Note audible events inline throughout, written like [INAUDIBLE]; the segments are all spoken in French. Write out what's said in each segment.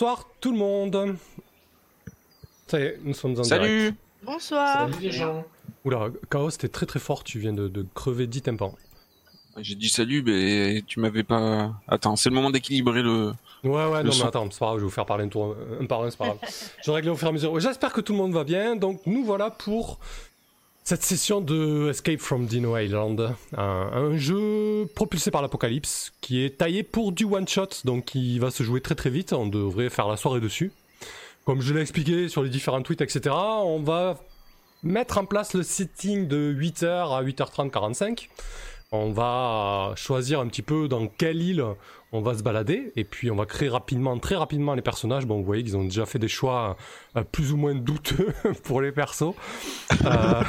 Bonsoir tout le monde. Ça y est, nous sommes en direct. Salut Bonsoir. Salut les gens. Oula, Chaos, t'es très très fort, tu viens de, de crever 10 tympans. J'ai dit salut, mais tu m'avais pas... Attends, c'est le moment d'équilibrer le... Ouais, ouais, Le non, son. mais attends, c'est pas grave, je vais vous faire parler un tour un par un, c'est pas grave. je règle au fur et à mesure. J'espère que tout le monde va bien. Donc, nous voilà pour cette session de Escape from Dino Island. Un, jeu propulsé par l'apocalypse qui est taillé pour du one-shot, donc qui va se jouer très très vite. On devrait faire la soirée dessus. Comme je l'ai expliqué sur les différents tweets, etc., on va mettre en place le setting de 8h à 8h30, 45. On va choisir un petit peu dans quelle île on va se balader et puis on va créer rapidement, très rapidement les personnages. Bon, vous voyez qu'ils ont déjà fait des choix euh, plus ou moins douteux [LAUGHS] pour les persos. Euh,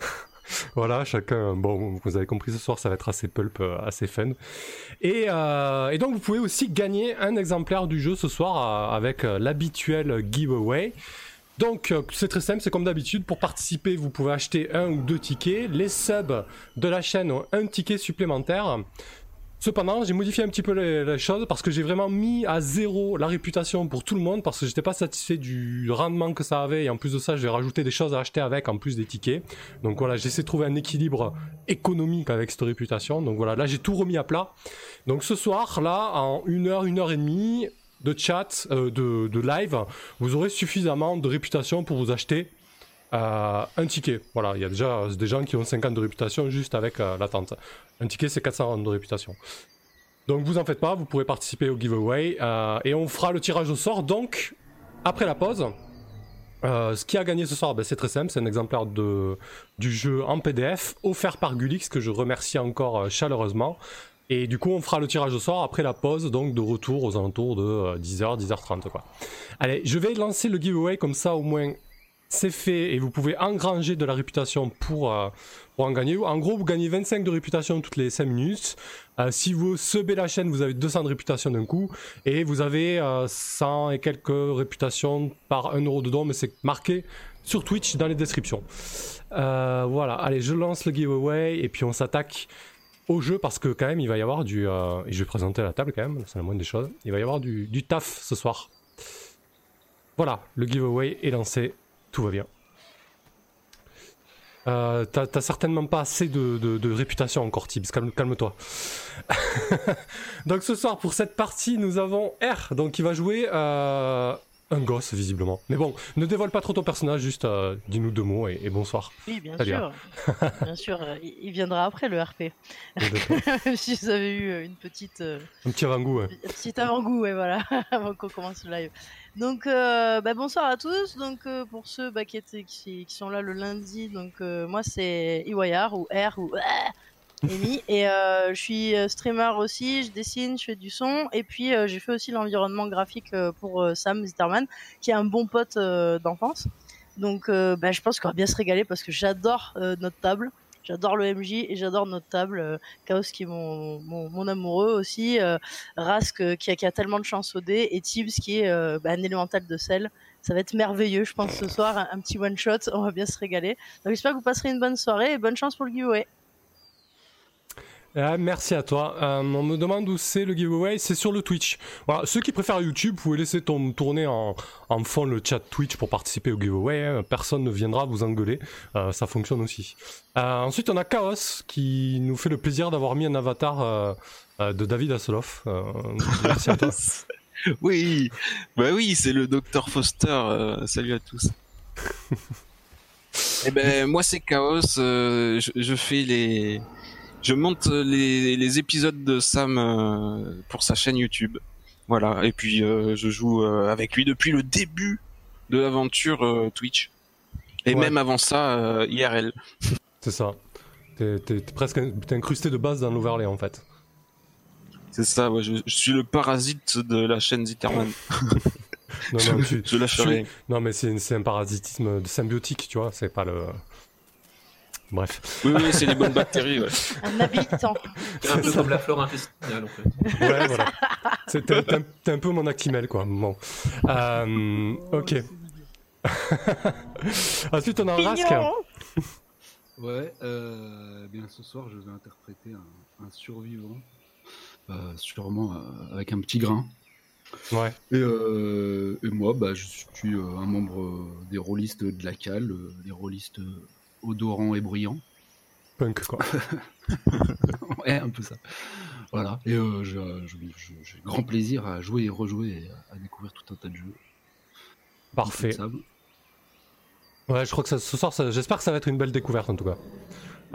[LAUGHS] voilà, chacun. Bon, vous avez compris ce soir, ça va être assez pulp, euh, assez fun. Et, et donc, vous pouvez aussi gagner un exemplaire du jeu ce soir avec l'habituel giveaway. Donc c'est très simple, c'est comme d'habitude. Pour participer, vous pouvez acheter un ou deux tickets. Les subs de la chaîne ont un ticket supplémentaire. Cependant, j'ai modifié un petit peu les, choses parce que j'ai vraiment mis à zéro la réputation pour tout le monde parce que j'étais pas satisfait du rendement que ça avait et en plus de ça, j'ai rajouté des choses à acheter avec en plus des tickets. Donc voilà, j'essaie de trouver un équilibre économique avec cette réputation. Donc voilà, là j'ai tout remis à plat. Donc ce soir, là, en une heure, une heure et demie de chat, euh, de live, vous aurez suffisamment de réputation pour vous acheter euh, un ticket. Voilà, il y a déjà des gens qui ont 50 de réputation juste avec euh, l'attente. Un ticket, c'est 400 de réputation. Donc vous en faites pas, vous pourrez participer au giveaway euh, et on fera le tirage au sort. Donc, après la pause, euh, ce qui a gagné ce soir, ben, c'est très simple, c'est un exemplaire de, du jeu en PDF offert par Gulix que je remercie encore euh, chaleureusement. Et du coup, on fera le tirage au sort après la pause, donc de retour aux alentours de euh, 10h, 10h30 quoi. Allez, je vais lancer le giveaway comme ça au moins c'est fait et vous pouvez engranger de la réputation pour, euh, pour en gagner. En gros, vous gagnez 25 de réputation toutes les 5 minutes. Euh, si vous subez la chaîne, vous avez 200 de réputation d'un coup et vous avez euh, 100 et quelques réputations par 1 euro de don, mais c'est marqué sur Twitch dans les descriptions. Euh, voilà, allez, je lance le giveaway et puis on s'attaque au jeu parce que quand même il va y avoir du... euh, et je vais présenter la table quand même, c'est la moindre des choses. Il va y avoir du, du taf ce soir. Voilà, le giveaway est lancé, tout va bien. Euh, t'as certainement pas assez de, réputation encore, Tibbs, calme- calme-toi. [LAUGHS] donc ce soir, pour cette partie, nous avons R, donc qui va jouer euh, un gosse, visiblement. Mais bon, ne dévoile pas trop ton personnage, juste euh, dis-nous deux mots et, et bonsoir. Oui, bien Salut, sûr. bien sûr, euh, il il viendra après le RP. [LAUGHS] Si vous avez eu euh, une petite, euh, un petit avant-goût. ouais. un petit avant-goût, ouais, voilà, [LAUGHS] avant qu'on commence le live. Donc, euh, bah, bonsoir à tous. Donc, pour ceux bah, qui, étaient, qui, qui sont là le lundi, donc moi c'est Iwayar ou R ou Amy. et euh, je suis euh, streamer aussi. Je dessine, je fais du son, et puis euh, j'ai fait aussi l'environnement graphique pour Sam Zitterman, qui est un bon pote d'enfance. Donc, bah, je pense qu'on va bien se régaler parce que j'adore notre table. J'adore le MJ et j'adore notre table. Chaos qui est mon, mon, mon amoureux aussi. Euh, Rask qui a, qui a tellement de chance au dé. Et Tibbs qui est euh, bah, un élémental de sel. Ça va être merveilleux, je pense, ce soir. Un, un petit one-shot. On va bien se régaler. Donc j'espère que vous passerez une bonne soirée et bonne chance pour le giveaway. Ah, merci à toi. Euh, on me demande où c'est le giveaway, c'est sur le Twitch. Voilà, ceux qui préfèrent YouTube, vous pouvez laisser ton- tourner en, en fond le chat Twitch pour participer au giveaway. hein. Personne ne viendra vous engueuler, Euh, ça fonctionne aussi. Euh, ensuite, on a Chaos qui nous fait le plaisir d'avoir mis un avatar de David Hasselhoff. Merci à toi. [LAUGHS] Oui, bah oui, c'est le docteur Foster. salut à tous. [LAUGHS] Eh ben moi c'est Chaos. je, je fais les, je monte les, les épisodes de Sam euh, pour sa chaîne YouTube. Voilà. Et puis euh, je joue euh, avec lui depuis le début de l'aventure euh, Twitch. Et Ouais. même avant ça euh, IRL. C'est ça. T'es t'es- t'es presque t'es incrusté de base dans l'overlay en fait. C'est ça. Ouais, je, je suis le parasite de la chaîne Zitterman. [LAUGHS] Non, non, [LAUGHS] tu- je lâcherai. non mais c'est c'est un parasitisme de symbiotique, tu vois, c'est pas le... Bref. Oui, oui, c'est les bonnes bactéries. Ouais. [LAUGHS] Un habitant. C'est un peu comme la flore intestinale en fait. Ouais, voilà. C'est un- un peu mon actimel, quoi. Bon. Euh, ok. [LAUGHS] Ensuite, on a Rask. Mignon. Ouais, euh, bien ce soir je vais interpréter un, un survivant, euh, sûrement euh, avec un petit grain. Ouais. Et, euh, et moi, bah, je suis euh, un membre euh, des rôlistes de la cale, euh, des rôlistes odorants et bruyants. Punk, quoi. [LAUGHS] ouais, un peu ça. Voilà. Et euh, j'ai grand plaisir à jouer et rejouer et à découvrir tout un tas de jeux. Parfait. Ouais, je crois que ça- ce soir, j'espère que ça va être une belle découverte en tout cas.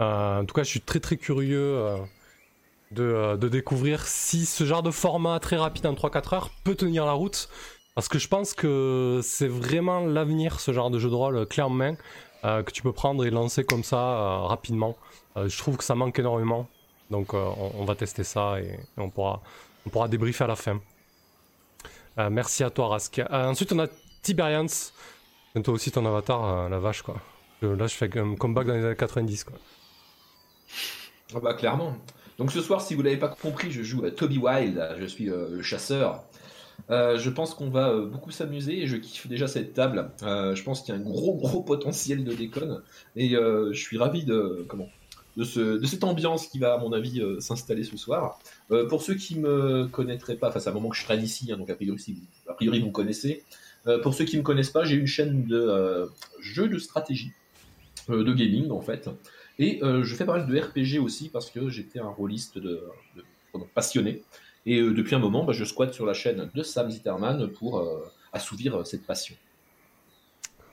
Euh, en tout cas, je suis très très curieux euh, de, euh, de découvrir si ce genre de format très rapide en 3-4 heures peut tenir la route. Parce que je pense que c'est vraiment l'avenir, ce genre de jeu de rôle euh, euh, que tu peux prendre et lancer comme ça euh, rapidement. Euh, je trouve que ça manque énormément. Donc on, va tester ça et, on, pourra, on pourra débriefer à la fin. Merci à toi, Rask. Ensuite, on a Tiberians. Et toi aussi ton avatar, la vache quoi. Là je fais un comeback dans les années 90 quoi. Ah bah clairement. Donc ce soir, si vous l'avez pas compris, je joue à Toby Wild, je suis le chasseur. Euh, je pense qu'on va euh, beaucoup s'amuser et je kiffe déjà cette table. Euh, je pense qu'il y a un gros gros potentiel de déconne et je suis ravi de comment de, ce, de cette ambiance qui va à mon avis s'installer ce soir. Pour ceux qui me connaîtraient pas, enfin c'est un moment que je traîne ici, hein, donc a priori, si vous, a priori vous me connaissez. Pour ceux qui me connaissent pas, j'ai une chaîne de jeux de stratégie, de gaming en fait. Et je fais pas mal de RPG aussi parce que j'étais un rôliste de, passionné. Et euh, depuis un moment, bah, je squatte sur la chaîne de Sam Zitterman pour euh, assouvir euh, cette passion.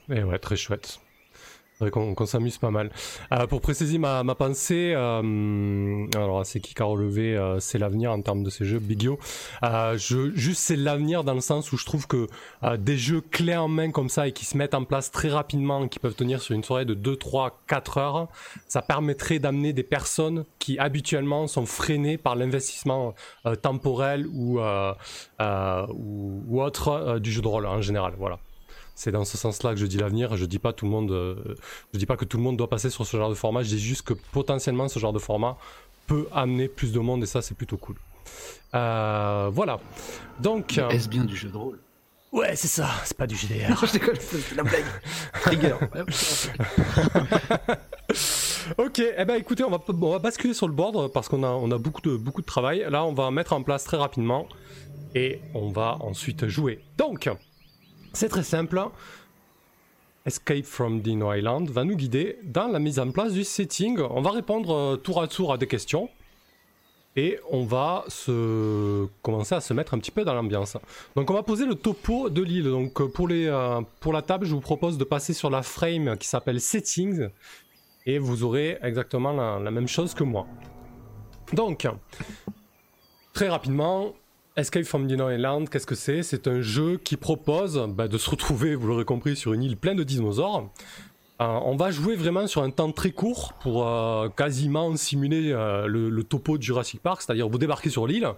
Et ouais, très chouette. Qu'on qu'on s'amuse pas mal. Euh, pour préciser ma, ma pensée, euh, alors c'est qui qui a relevé, euh, c'est l'avenir en termes de ces jeux, Big Yo. Euh, je, juste c'est l'avenir dans le sens où je trouve que euh, des jeux clés en main comme ça et qui se mettent en place très rapidement, qui peuvent tenir sur une soirée de 2, 3, 4 heures, ça permettrait d'amener des personnes qui habituellement sont freinées par l'investissement euh, temporel ou, ou, ou autre du jeu de rôle en général. Voilà. C'est dans ce sens-là que je dis l'avenir. Je dis pas tout le monde, euh, je dis pas que tout le monde doit passer sur ce genre de format. Je dis juste que potentiellement ce genre de format peut amener plus de monde et ça c'est plutôt cool. Euh, voilà. Donc, Est-ce bien du jeu de rôle? Ouais, c'est ça. C'est pas du GDR. [LAUGHS] Je déconne, c'est la blague. Trigger. [LAUGHS] ok. Eh ben écoutez, on va on va basculer sur le board parce qu'on a on a beaucoup de beaucoup de travail. Là, on va mettre en place très rapidement et on va ensuite jouer. Donc, c'est très simple. Escape from Dino Island va nous guider dans la mise en place du setting. On va répondre euh, tour à tour à des questions et on va se commencer à se mettre un petit peu dans l'ambiance. Donc on va poser le topo de l'île. Donc euh, pour les euh, pour la table, je vous propose de passer sur la frame qui s'appelle settings et vous aurez exactement la, la même chose que moi. Donc très rapidement, Escape from Dino Island, qu'est-ce que c'est? C'est un jeu qui propose bah, de se retrouver, vous l'aurez compris, sur une île pleine de dinosaures. Euh, on va jouer vraiment sur un temps très court pour euh, quasiment simuler euh, le, topo de Jurassic Park, c'est-à-dire vous débarquez sur l'île,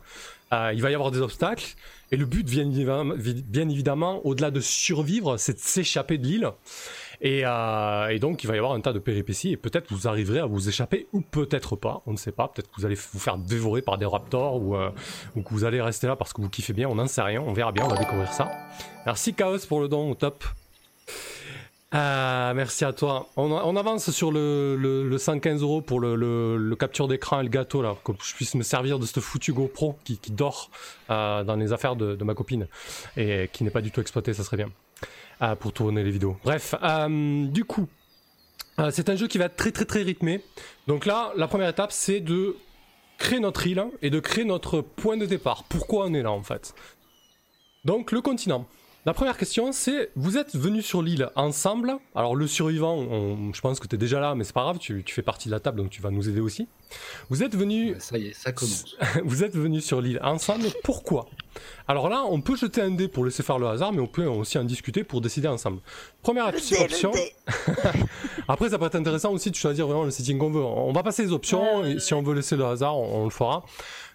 il va y avoir des obstacles, et le but, bien bien évidemment au-delà de survivre, c'est de s'échapper de l'île. Et, euh, et donc il va y avoir un tas de péripéties, et peut-être vous arriverez à vous échapper, ou peut-être pas, on ne sait pas, peut-être que vous allez vous faire dévorer par des raptors, ou, euh, ou que vous allez rester là parce que vous kiffez bien, on n'en sait rien, on verra bien, on va découvrir ça. Merci Chaos pour le don, au top. Euh, merci à toi. On, avance sur le, le, le 115 euros pour le, le, le capture d'écran et le gâteau là, que je puisse me servir de ce foutu GoPro qui, qui dort euh, dans les affaires de, de ma copine et qui n'est pas du tout exploité, ça serait bien euh, pour tourner les vidéos. Bref, euh, du coup, euh, c'est un jeu qui va être très très très rythmé. Donc là, la première étape, c'est de créer notre île et de créer notre point de départ. Pourquoi on est là en fait? Donc le continent. La première question, c'est vous êtes venus sur l'île ensemble. Alors le survivant, on- je pense que tu es déjà là, mais c'est pas grave, tu, tu fais partie de la table, donc tu vas nous aider aussi. Vous êtes venus Ça y est, ça commence. [LAUGHS] vous êtes venus sur l'île ensemble, pourquoi? Alors là, on peut jeter un dé pour laisser faire le hasard, mais on peut aussi en discuter pour décider ensemble. Première option. [LAUGHS] Après, ça peut être intéressant aussi de choisir vraiment le setting qu'on veut. On va passer les options, et si on veut laisser le hasard, on, on le fera.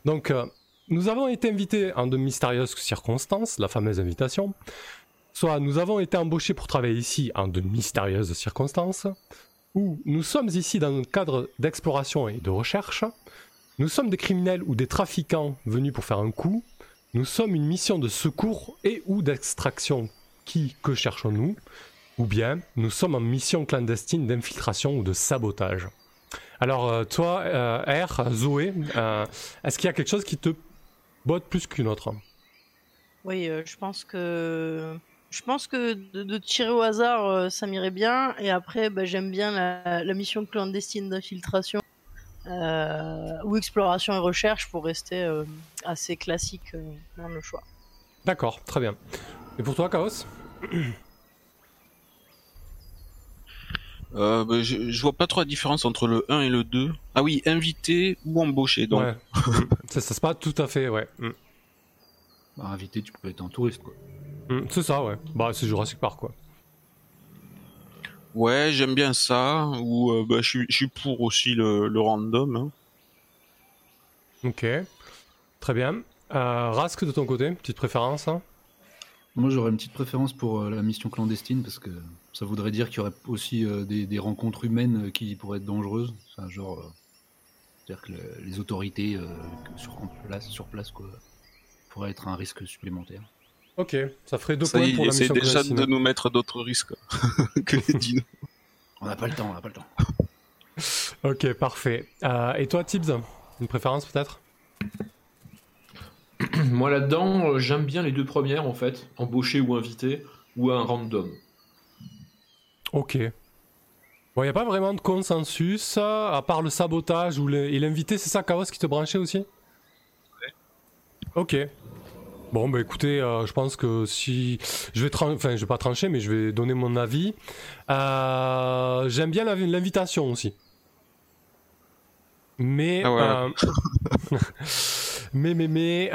Donc, euh, nous avons été invités en de mystérieuses circonstances, la fameuse invitation. Soit nous avons été embauchés pour travailler ici en de mystérieuses circonstances, ou nous sommes ici dans un cadre d'exploration et de recherche, nous sommes des criminels ou des trafiquants venus pour faire un coup. Nous sommes une mission de secours et ou d'extraction. Qui, que cherchons-nous? Ou bien nous sommes en mission clandestine d'infiltration ou de sabotage. Alors euh, toi, euh, R, Zoé, euh, est-ce qu'il y a quelque chose qui te botte plus qu'une autre Oui, euh, je pense que je pense que de, de tirer au hasard, euh, ça m'irait bien. Et après, bah, j'aime bien la, la mission clandestine d'infiltration euh, ou exploration et recherche pour rester assez classique dans le choix. D'accord, très bien. Et pour toi, Chaos? Euh, bah, je, je vois pas trop la différence entre le 1 et le 2. Ah oui, invité ou embauché. Donc, Ouais. [LAUGHS] Ça, ça, c'est pas tout à fait, ouais. Mm. Bah, invité, tu peux être un touriste, quoi. Mm, C'est ça, ouais. Bah, c'est Jurassic Park, quoi. ouais, j'aime bien ça. Ou euh, bah, je suis- je suis pour aussi le, le random. hein. Ok. Très bien. Euh, Rask, de ton côté, petite préférence hein? Moi, j'aurais une petite préférence pour euh, la mission clandestine parce que ça voudrait dire qu'il y aurait aussi euh, des, des rencontres humaines euh, qui pourraient être dangereuses. Enfin, genre, euh, c'est-à-dire que le- les autorités euh, sur place, sur place, quoi, pourraient être un risque supplémentaire. Ok, ça ferait deux Ça points y pour la essaie mission déjà de nous mettre d'autres risques [LAUGHS] que les dinos. On n'a pas le temps, on n'a pas le temps. Ok, parfait. Euh, et toi, Tibbs Une préférence peut-être? Moi là-dedans, j'aime bien les deux premières en fait, embauché ou invité, ou un random. Ok. Bon, il n'y a pas vraiment de consensus, euh, à part le sabotage ou et l'invité, c'est ça, Chaos, qui te branchait aussi? Ouais. Ok. Bon, bah écoutez, euh, je pense que si. Je vais Enfin, je vais pas trancher, mais je vais donner mon avis. Euh, J'aime bien l'invitation aussi. Mais. Ah ouais. euh, [LAUGHS] mais, mais, mais.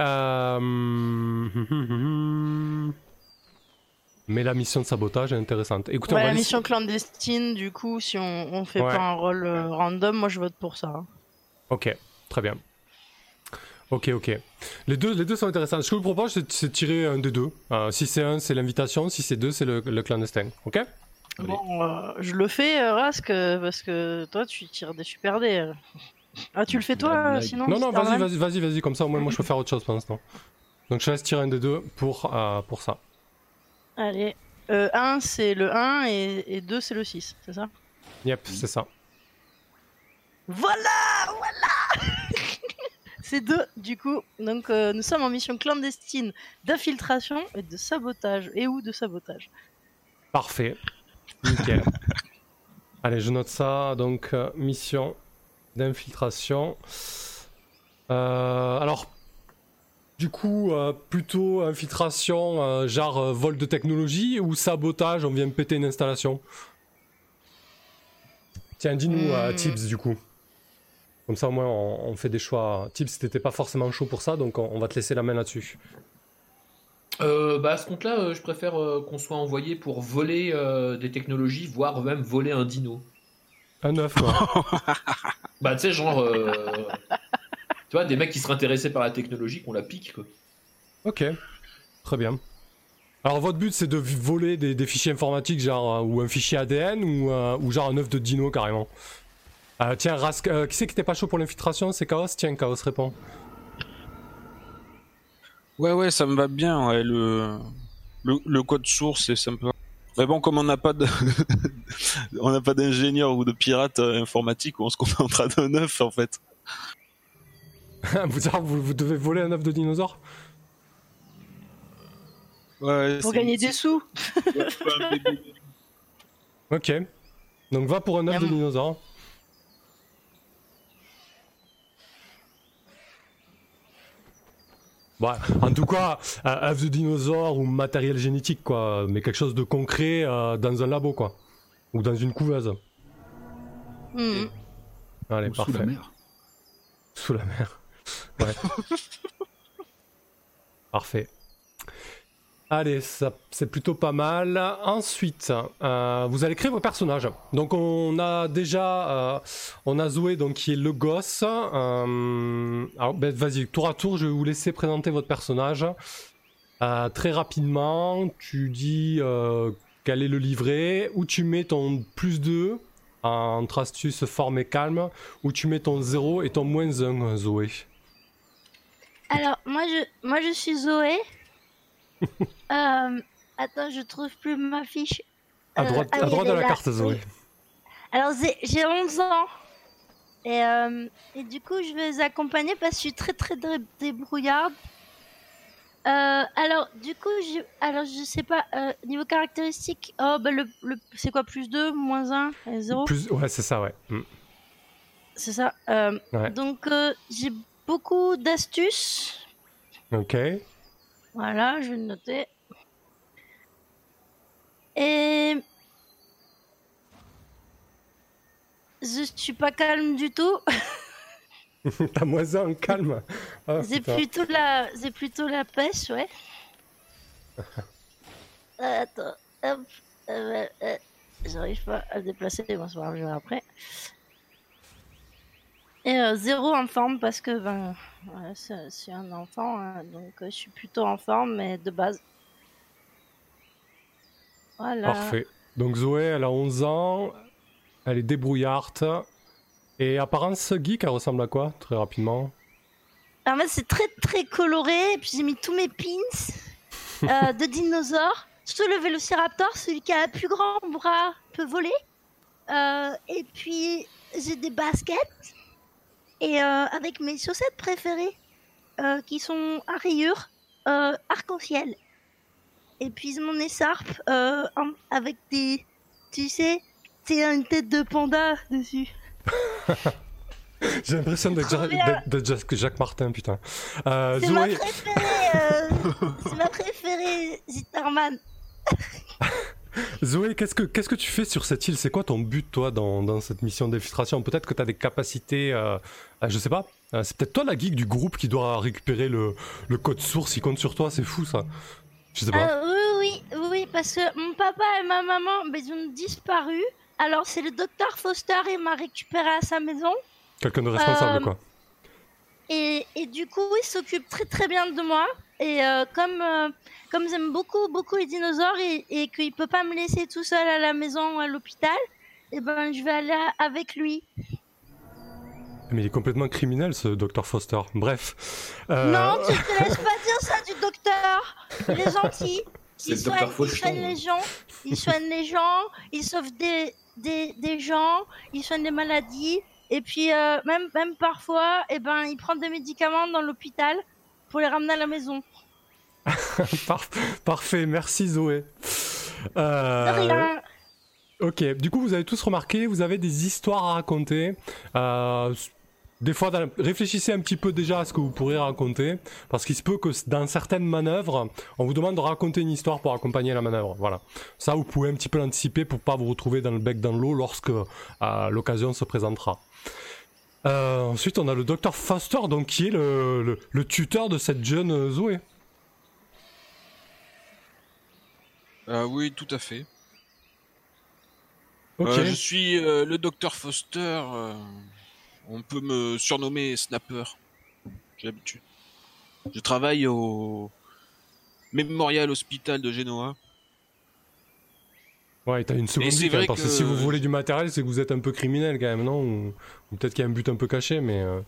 Mais la mission de sabotage est intéressante. Écoutez, Ouais, on va la laisser- mission clandestine, du coup, si on, on fait Ouais. pas un rôle euh, random, moi je vote pour ça. hein. Ok, très bien. Ok, ok. Les deux, les deux sont intéressants. Ce que je vous propose, c'est de tirer un des deux. Euh, si c'est un, c'est l'invitation. Si c'est deux, c'est le, le clandestin. Ok? Allez. Bon, euh, je le fais, euh, Rask, parce que toi tu tires des super dés. Ah, tu le fais toi, La euh, sinon Non, non, vas-y, vas-y, vas-y, vas-y. Comme ça, au moins, moi, je peux faire autre chose pour l'instant. Donc, je laisse tirer un des deux pour, euh, pour ça. Allez. Euh, 1 c'est le 1 et, et 2 c'est le 6, c'est ça? Yep, c'est ça. Voilà Voilà [LAUGHS] C'est deux, du coup. Donc, euh, nous sommes en mission clandestine d'infiltration et de sabotage. Et ou de sabotage? Parfait. Nickel. [LAUGHS] Allez, je note ça. Donc, euh, mission d'infiltration. Euh, alors, du coup, euh, plutôt infiltration, euh, genre euh, vol de technologie ou sabotage, on vient péter une installation? Tiens, dis-nous, euh, Hmm. Tips, du coup. Comme ça, au moins, on, on fait des choix. Tips, t'étais pas forcément chaud pour ça, donc on, on va te laisser la main là-dessus. Euh, bah à ce compte-là, euh, je préfère euh, qu'on soit envoyé pour voler euh, des technologies, voire même voler un dino. Un œuf, quoi. [LAUGHS] Bah tu sais, genre... tu vois, des mecs qui seraient intéressés par la technologie, qu'on la pique, quoi. Ok, très bien. Alors votre but c'est de voler des, des fichiers informatiques genre euh, ou un fichier ADN ou, euh, ou genre un œuf de dino carrément. Euh, tiens Rask, euh, qui c'est qui était pas chaud pour l'infiltration? C'est Chaos? Tiens Chaos répond. Ouais, ouais, ça me va bien. Ouais, le, le, le code source, c'est sympa. Mais bon, comme on n'a pas de, [LAUGHS] on n'a pas d'ingénieur ou de pirate euh, informatique, on se contentera d'un œuf en fait. [LAUGHS] vous, genre, vous, vous devez voler un œuf de dinosaure Ouais, Pour gagner des sous. [LAUGHS] Ok. Donc va pour un œuf de dinosaure. Bah, en tout cas, un œuf de dinosaure ou matériel génétique, quoi. Mais quelque chose de concret euh, dans un labo, quoi. Ou dans une couveuse. Mhm. Allez, Ou sous parfait. la mer. Sous la mer. Ouais. [LAUGHS] Parfait. Allez, ça c'est plutôt pas mal. Ensuite, euh, vous allez créer vos personnages. Donc on a déjà, euh, on a Zoé donc qui est le gosse. Euh, alors ben, vas-y, tour à tour, je vais vous laisser présenter votre personnage. Très rapidement, tu dis quel est le livret, où tu mets ton plus 2 entre astuce, forme et calme, où tu mets ton 0 et ton moins 1, Zoé. Alors, moi je, moi, je suis Zoé. [LAUGHS] Euh, attends, je trouve plus ma fiche. À Euh, droite, ah à droite de la là, carte, Zoé. Alors, j'ai- j'ai 11 ans. Et, euh, et du coup, je vais les accompagner parce que je suis très très dé- débrouillarde. Euh, alors, du coup, je, alors, je sais pas, euh, niveau caractéristique, oh, bah, le, le, c'est quoi, plus 2, moins 1, 0 Plus... Ouais, c'est ça, ouais. Mm. C'est ça. Euh, Ouais. Donc, euh, j'ai beaucoup d'astuces. Ok. Voilà, je vais le noter. Et. Je suis pas calme du tout. [LAUGHS] T'as moins un calme. Ah, [LAUGHS] C'est plutôt la, c'est plutôt la pêche, ouais. Euh, [LAUGHS] Attends, hop, euh, euh, j'arrive pas à me déplacer, bon, c'est pas grave, je verrai après. Et euh, zéro en forme parce que ben, ouais, c'est c'est un enfant, hein, donc euh, je suis plutôt en forme, mais de base. Voilà. Parfait. Donc Zoé, elle a 11 ans, elle est débrouillarde. Et apparence geek, elle ressemble à quoi, très rapidement? En fait, c'est très très coloré. Et puis j'ai mis tous mes pins euh, [LAUGHS] de dinosaures. Surtout le Vélociraptor, celui qui a un plus grand bras peut voler. Euh, et puis j'ai des baskets. Et euh, avec mes chaussettes préférées, euh, qui sont à rayures euh, arc-en-ciel. Et puis mon écharpe euh, avec des. Tu sais, c'est une tête de panda dessus. J'ai l'impression d'être Jacques, Martin, putain. Euh, C'est ma préférée. euh, c'est ma préférée, Zitterman. [LAUGHS] Zoé qu'est-ce que qu'est-ce que tu fais sur cette île? C'est quoi ton but, toi, dans, dans cette mission d'infiltration? Peut-être que tu as des capacités, euh, euh, je sais pas. euh, c'est peut-être toi la geek du groupe qui doit récupérer le, le code source. Il compte sur toi, c'est fou ça. Je sais pas. Euh, oui, oui, oui, oui, parce que mon papa et ma maman, ben, ils ont disparu. Alors c'est le docteur Foster, il m'a récupéré à sa maison. Quelqu'un de responsable, euh, quoi. Et, et du coup, il s'occupe très très bien de moi. Et euh, comme, euh, comme j'aime beaucoup, beaucoup les dinosaures et, et qu'il peut pas me laisser tout seul à la maison ou à l'hôpital, et ben je vais aller avec lui. Mais il est complètement criminel, ce Dr Foster. Bref. Euh, Non, tu [LAUGHS] te laisses pas dire ça du docteur. Il est [LAUGHS] gentil. C'est Il docteur soigne, il soigne les gens. Il soigne les gens. Il sauve des, des, des gens. Il soigne des maladies. Et puis, euh, même, même parfois, eh ben, il prend des médicaments dans l'hôpital pour les ramener à la maison. [LAUGHS] par- parfait, merci Zoé. De Euh, rien. Ok, du coup, vous avez tous remarqué, vous avez des histoires à raconter. Euh, des fois, dans- réfléchissez un petit peu déjà à ce que vous pourriez raconter, parce qu'il se peut que dans certaines manœuvres, on vous demande de raconter une histoire pour accompagner la manœuvre. Voilà. Ça, vous pouvez un petit peu l'anticiper pour pas vous retrouver dans le bec dans l'eau lorsque euh, l'occasion se présentera. Euh, ensuite, on a le docteur Foster, donc qui est le, le- le tuteur de cette jeune euh, Zoé. Ah oui, tout à fait. Euh, je suis euh, le docteur Foster. euh, on peut me surnommer Snapper. J'ai l'habitude. Je travaille au Memorial Hospital de Genoa. Ouais, t'as une seconde Et vie, parce que si vous voulez du matériel, c'est que vous êtes un peu criminel quand même, non? Ou, ou peut-être qu'il y a un but un peu caché, mais... euh,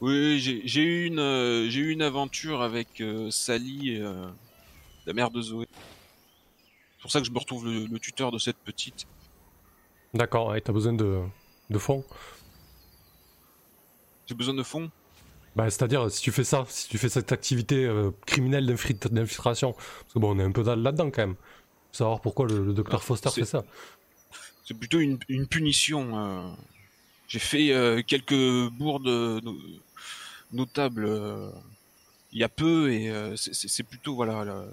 Oui, j'ai eu une euh, j'ai eu une aventure avec euh, Sally, euh, la mère de Zoé. C'est pour ça que je me retrouve le, le tuteur de cette petite. D'accord, ouais, t'as besoin de, de fonds? J'ai besoin de fonds? Bah, c'est-à-dire, si tu fais ça, si tu fais cette activité euh, criminelle d'infiltration, parce que bon, on est un peu là- là-dedans quand même. Faut savoir pourquoi le, le docteur Ah, Foster fait ça. C'est plutôt une, une punition. euh. J'ai fait euh, quelques bourdes no- notables il y a peu et c'est- plutôt voilà. là.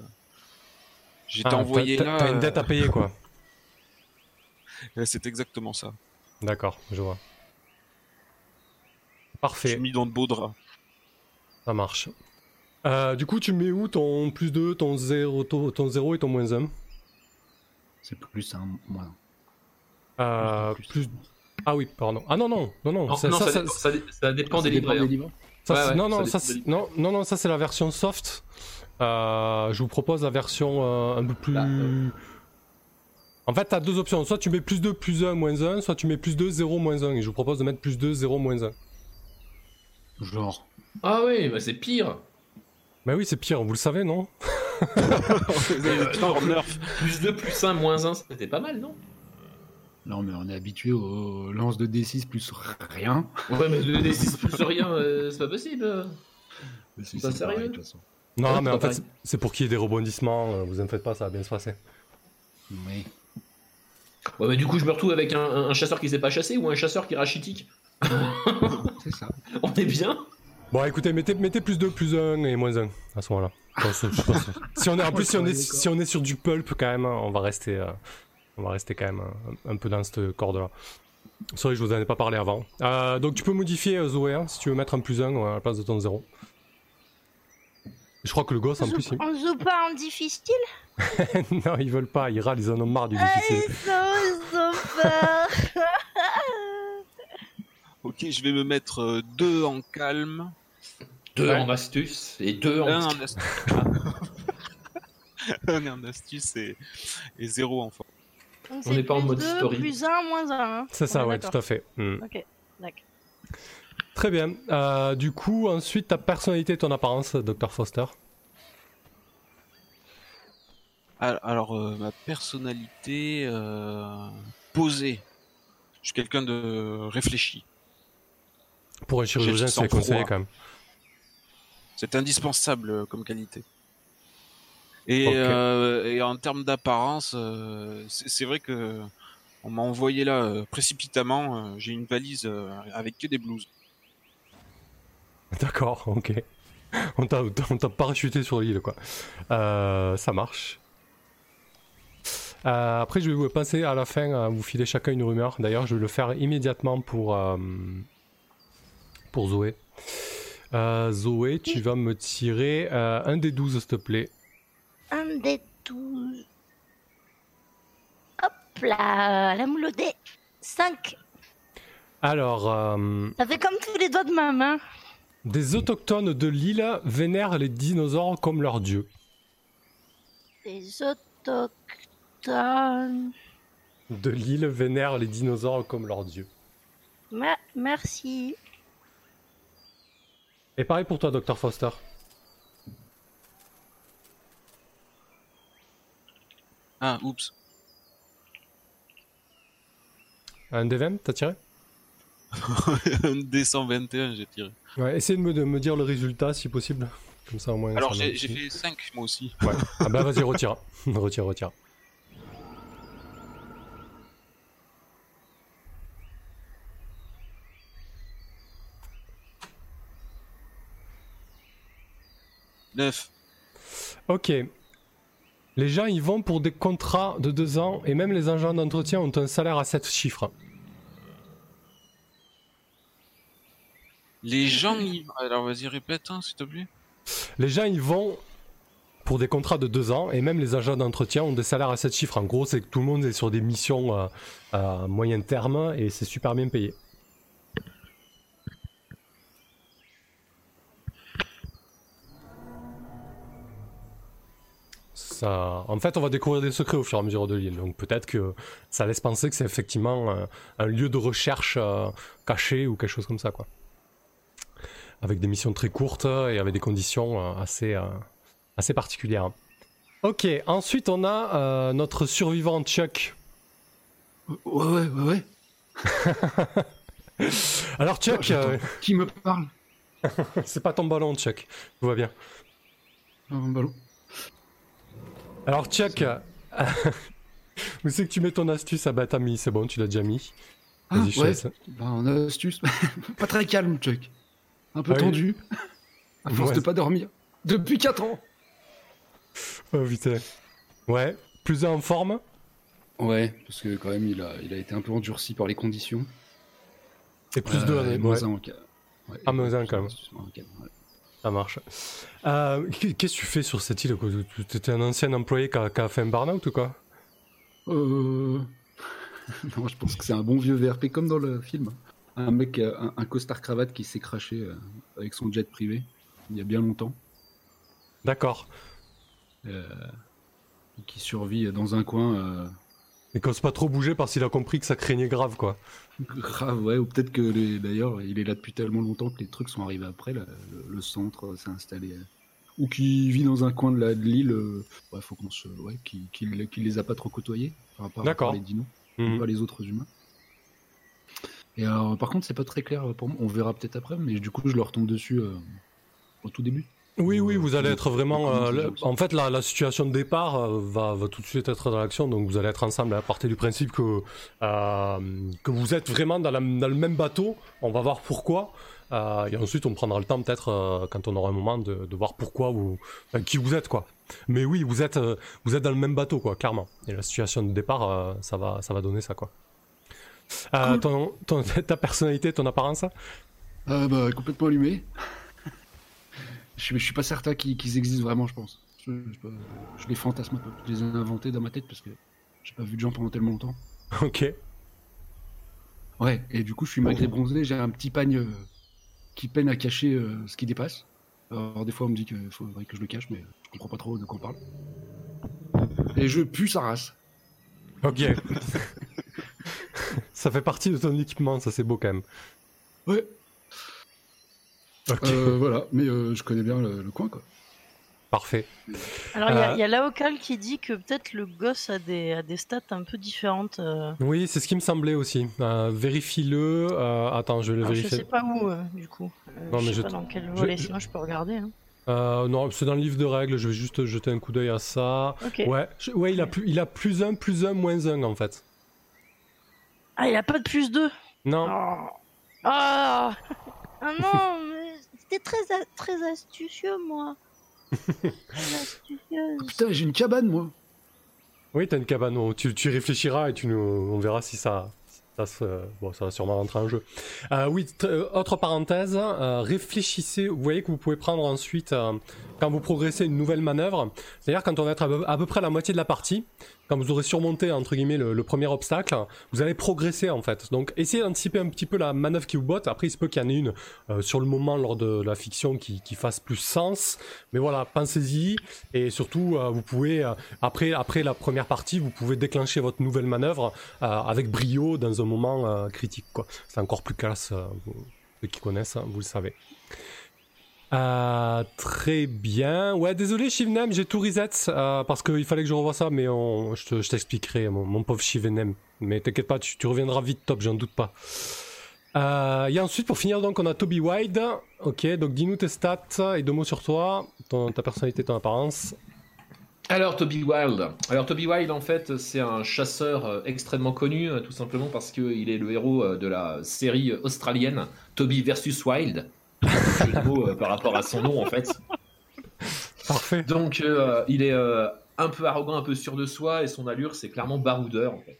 J'étais Ah, envoyé là. T'as une dette à payer, quoi. [LAUGHS] C'est exactement ça. D'accord, je vois. Je Parfait, suis mis dans de beaux draps. Ça marche. Euh, du coup, tu mets où ton plus 2, ton 0, ton, ton 0 et ton moins 1 C'est plus un moins. euh, Plus. plus... Ah oui, pardon. Ah non, non, non, non. Non, ça- non, ça- ça, ça- dépend- ça ça dépend des dépend livres. des livres. Ça, Ouais, c'est- ouais, non, non, ça non, non, non, ça c'est la version soft. Euh, je vous propose la version euh, un peu plus. Bah, euh. En fait, t'as deux options. Soit tu mets plus 2, plus 1, moins 1, soit tu mets plus 2, 0, moins 1. Et je vous propose de mettre plus 2, 0, moins 1. Genre. Ah oui, bah c'est pire. Bah oui, c'est pire, vous le savez, non [LAUGHS] Euh, non, plus 2, plus 1, moins 1, c'était pas mal, non Non, mais on est habitué aux lances de D6 plus rien. Ouais, mais 2 D6 plus rien, euh, c'est pas possible. C'est Pas pareil, sérieux de toute façon. Non, Ouais, mais en fait, c'est- pour qu'il y ait des rebondissements. euh, Vous en faites pas, ça va bien se passer. Oui. Ouais, mais du coup, je me retrouve avec un, un chasseur qui sait pas chasser ou un chasseur qui est rachitique. [LAUGHS] C'est ça. On est bien Bon, écoutez, mettez, mettez plus 2, plus 1 et moins 1 à ce moment-là. Si on est, en plus, si on est, si on est sur du pulp, quand même, on va rester, euh, on va rester quand même un, un peu dans cette corde-là. Sorry, je vous en ai pas parlé avant. Euh, donc, tu peux modifier euh, Zoé hein, si tu veux mettre un plus 1 à la place de ton 0. Je crois que le gosse, On en plus, joue, on joue pas en difficile il... [LAUGHS] non, ils veulent pas, ils râlent, ils en ont marre du difficile. Ils sont, ils sont. [LAUGHS] Ok, je vais me mettre euh, deux en calme, Deux Ouais. en astuce et deux en. un en astuce, [LAUGHS] un en astuce et, et zéro en force. Donc On n'est pas en mode deux, story. Plus 1, moins 1. C'est ça, ouais, tout à fait. Hmm. Ok, d'accord. Très bien. Euh, du coup, ensuite, ta personnalité et ton apparence, Dr. Foster. Al- Alors, euh, ma personnalité euh, posée. Je suis quelqu'un de réfléchi. Pour un chirurgien, c'est conseillé quand même. C'est indispensable euh, comme qualité. Et, euh, et en termes d'apparence, euh, c'est vrai que on m'a envoyé là euh, précipitamment. euh, J'ai une valise euh, avec que des blouses. D'accord, ok. On t'a on t'a parachuté sur l'île, quoi. Euh, ça marche. Euh, après, je vais vous passer à la fin à vous filer chacun une rumeur. D'ailleurs, je vais le faire immédiatement pour, euh, pour Zoé. Euh, Zoé, tu vas me tirer euh, un des 12, s'il te plaît. Un des 12. Hop là, la moule au dé. 5. Alors, euh, Ça fait comme tous les doigts de ma main. des autochtones de l'île vénèrent les dinosaures comme leur dieu. Des autochtones. De l'île vénèrent les dinosaures comme leur dieu. Ma- merci. Et pareil pour toi, Dr. Foster. Ah, oups. Un des 20, t'as tiré? [LAUGHS] Un D121, j'ai tiré. Ouais, essaye de me, de me dire le résultat si possible. Comme ça au moins. Alors j'ai fait 5 moi aussi. Ouais. Ah bah vas-y, retire. [LAUGHS] retire, retire. Ok. Les gens y vont pour des contrats de deux ans et même les agents d'entretien ont un salaire à 7 chiffres. Les gens y... Alors vas-y répète hein, s'il te plaît. Les gens y vont pour des contrats de deux ans et même les agents d'entretien ont des salaires à 7 chiffres. En gros, c'est que tout le monde est sur des missions à moyen terme et c'est super bien payé. Ça... En fait, on va découvrir des secrets au fur et à mesure de l'île. Donc peut-être que ça laisse penser que c'est effectivement euh, un lieu de recherche euh, caché ou quelque chose comme ça, quoi avec des missions très courtes et avec des conditions euh, assez, euh, assez particulières. Ok, ensuite on a notre survivant Chuck. Ouais, ouais, ouais, ouais. [LAUGHS] Alors Chuck, Qui me parle [LAUGHS] c'est pas ton ballon Chuck, tout va bien. Un ballon. Alors Chuck, [LAUGHS] où c'est que tu mets ton astuce Ah bah t'as mis, c'est bon, tu l'as déjà mis. Ah, ouais. Bah, en astuce. [LAUGHS] pas très calme, Chuck. Un peu Ah oui. tendu. [LAUGHS] À force Ouais. de pas dormir. Depuis 4 ans. Oh putain. Ouais, plus en forme? Ouais, parce que quand même, il a, il a été un peu endurci par les conditions. Et plus Euh, ouais, moins un en. Ouais, Ah, moins un, quand même. un ouais. Ça marche. Euh, Qu'est-ce que tu fais sur cette île? Tu étais un ancien employé qui a, fait un burn-out ou quoi? Euh... [LAUGHS] non, je pense que c'est un bon vieux VRP comme dans le film. Un mec, euh, un, un costard cravate qui s'est craché euh, avec son jet privé il y a bien longtemps, D'accord. euh, qui survit dans un coin euh, Et qu'on se pas trop bouger parce qu'il a compris que ça craignait grave, quoi. grave, ouais, ou peut-être que les- d'ailleurs il est là depuis tellement longtemps que les trucs sont arrivés après, là, le, le centre s'est installé, euh, ou qui vit dans un coin de l'île, euh, ouais, faut qu'on se, ouais, qui, qui, qui les a pas trop côtoyés, par rapport les dinos. Mhm. pas les autres humains. Et alors, par contre, c'est pas très clair pour moi. On verra peut-être après, mais du coup, je leur tombe dessus euh, au tout début. Oui, oui, vous allez être vraiment. euh, en fait, la, la situation de départ euh, va, va tout de suite être dans l'action, donc vous allez être ensemble à partir du principe que, euh, que vous êtes vraiment dans, la- dans le même bateau. On va voir pourquoi. euh, et ensuite, on prendra le temps, peut-être, euh, quand on aura un moment, de, de voir pourquoi vous. enfin, qui vous êtes, quoi. Mais oui, vous êtes, euh, vous êtes dans le même bateau, quoi, clairement. Et la situation de départ, euh, ça, va, ça va donner ça, quoi. Euh, ton, ton- [LAUGHS] ta personnalité, ton apparence? Euh, bah, complètement allumé. Je, suis- je suis pas certain qu'ils existent vraiment, je pense. Je, je- je les fantasme un peu. Je les ai inventés dans ma tête parce que j'ai pas vu de gens pendant tellement longtemps. Ok. Ouais, et du coup, je suis malgré bronzé, j'ai un petit pagne euh, qui peine à cacher euh, ce qui dépasse. Alors, des fois, on me dit qu'il faudrait que je le cache, mais je comprends pas trop de quoi on parle. Et je pue sa race. Ok. [LAUGHS] ça fait partie de ton équipement, ça c'est beau quand même. Ouais. Euh, voilà, mais euh, je connais bien le, le coin, quoi. Parfait. Alors, il y a- Euh, il y a, Laokal qui dit que peut-être le gosse a des, a des stats un peu différentes. euh. Oui, c'est ce qui me semblait aussi. Euh, Vérifie-le. Euh, attends, je vais le Alors, je vérifier. sais pas où, euh, du coup. Euh, Non, je mais sais je pas dans quel volet, je- sinon je peux regarder. hein. Euh, non, c'est dans le livre de règles. Je vais juste jeter un coup d'œil à ça. Ouais, je- ouais, il a plus, il a plus un, plus un, moins un en fait. Ah, il a pas de plus 2 Non. Oh. Ah [LAUGHS] Ah non, c'était très, très astucieux, moi. [LAUGHS] très astucieuse. Putain, j'ai une cabane, moi. Oui, t'as une cabane. Tu, tu réfléchiras et tu nous, on verra si ça, ça se, bon, ça va sûrement rentrer en jeu. Euh, oui, euh, autre parenthèse. euh, réfléchissez. Vous voyez que vous pouvez prendre ensuite, euh, quand vous progressez une nouvelle manœuvre, c'est-à-dire quand on va être à peu, à peu près à la moitié de la partie, quand vous aurez surmonté entre guillemets le, le premier obstacle, vous allez progresser en fait. Donc essayez d'anticiper un petit peu la manœuvre qui vous botte. Après, il se peut qu'il y en ait une euh, sur le moment lors de la fiction qui, qui fasse plus sens. Mais voilà, pensez-y et surtout, euh, vous pouvez euh, après après la première partie, vous pouvez déclencher votre nouvelle manœuvre euh, avec brio dans un moment euh, critique. C'est encore plus classe. euh, vous- ceux qui connaissent, hein, vous le savez. Euh, très bien. Ouais, désolé Shivnem, j'ai tout reset euh, parce qu'il fallait que je revoie ça, mais je te- je t'expliquerai, mon, pauvre Shivnem. Mais t'inquiète pas, tu, reviendras vite top, j'en doute pas. Euh, et ensuite, pour finir, donc, on a Toby Wide. Ok, donc dis-nous tes stats et deux mots sur toi, ta personnalité, ton apparence. Alors Toby Wilde. Alors Toby Wilde en fait c'est un chasseur euh, extrêmement connu euh, tout simplement parce qu'il est le héros euh, de la série australienne Toby versus Wild. Jeu de mots, euh, par rapport à son nom en fait. Parfait. Donc euh, il est euh, un peu arrogant, un peu sûr de soi et son allure c'est clairement baroudeur en fait.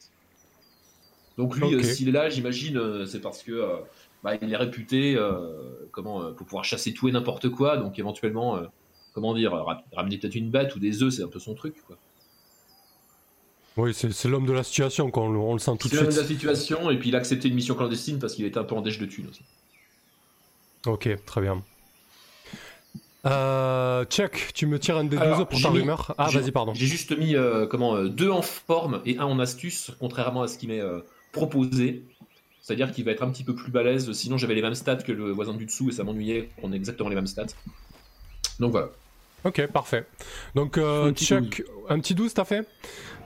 Donc lui euh, s'il est là j'imagine euh, c'est parce que euh, bah, il est réputé comment pour pouvoir chasser tout et n'importe quoi donc éventuellement comment dire ra- ramener peut-être une bête ou des œufs c'est un peu son truc quoi. Oui, c'est l'homme de la situation, quoi, on, le- on le sent tout de C'est la suite. situation et puis il a accepté une mission clandestine parce qu'il était un peu en déche de thunes aussi. Ok, très bien. Euh, Chuck, tu me tires un des 12 pour ta mis- rumeur. Ah, vas-y, pardon. J'ai juste mis euh, comment euh, deux en forme et un en astuce, contrairement à ce qui m'est euh, proposé. C'est-à-dire qu'il va être un petit peu plus balèze. Sinon, j'avais les mêmes stats que le voisin du dessous et ça m'ennuyait qu'on ait exactement les mêmes stats. Donc voilà. Ok, parfait. Donc, euh, Un petit Chuck, un petit 12, t'as fait?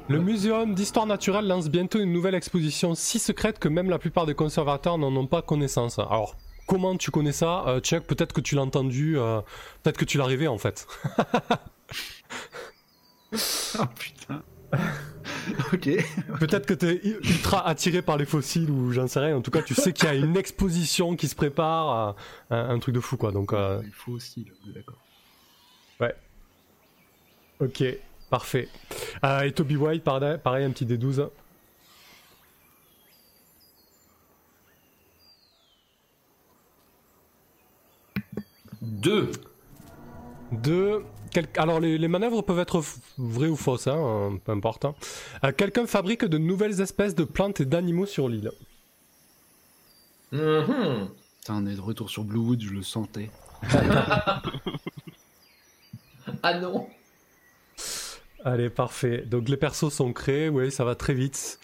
Le Muséum d'Histoire Naturelle lance bientôt une nouvelle exposition si secrète que même la plupart des conservateurs n'en ont pas connaissance. Alors, comment tu connais ça, euh, Chuck? Peut-être que tu l'as entendu, euh, peut-être que tu l'as rêvé en fait. [LAUGHS] Oh putain. [LAUGHS] ok. Peut-être que t'es u- ultra attiré par les fossiles ou j'en sais rien. En tout cas, tu sais qu'il y a une exposition qui se prépare, un, un truc de fou quoi. Donc, euh, Il faut aussi, là, d'accord. ok, parfait. Euh, et Toby White, pareil, un petit D12. Deux. Deux. quel- Alors, les, les manœuvres peuvent être vraies ou fausses, hein, peu importe. hein. Euh, Quelqu'un fabrique de nouvelles espèces de plantes et d'animaux sur l'île. Mhm. Putain, on est de retour sur Bluewood, je le sentais. [LAUGHS] Ah non. Allez, parfait. Donc, les persos sont créés, oui, ça va très vite.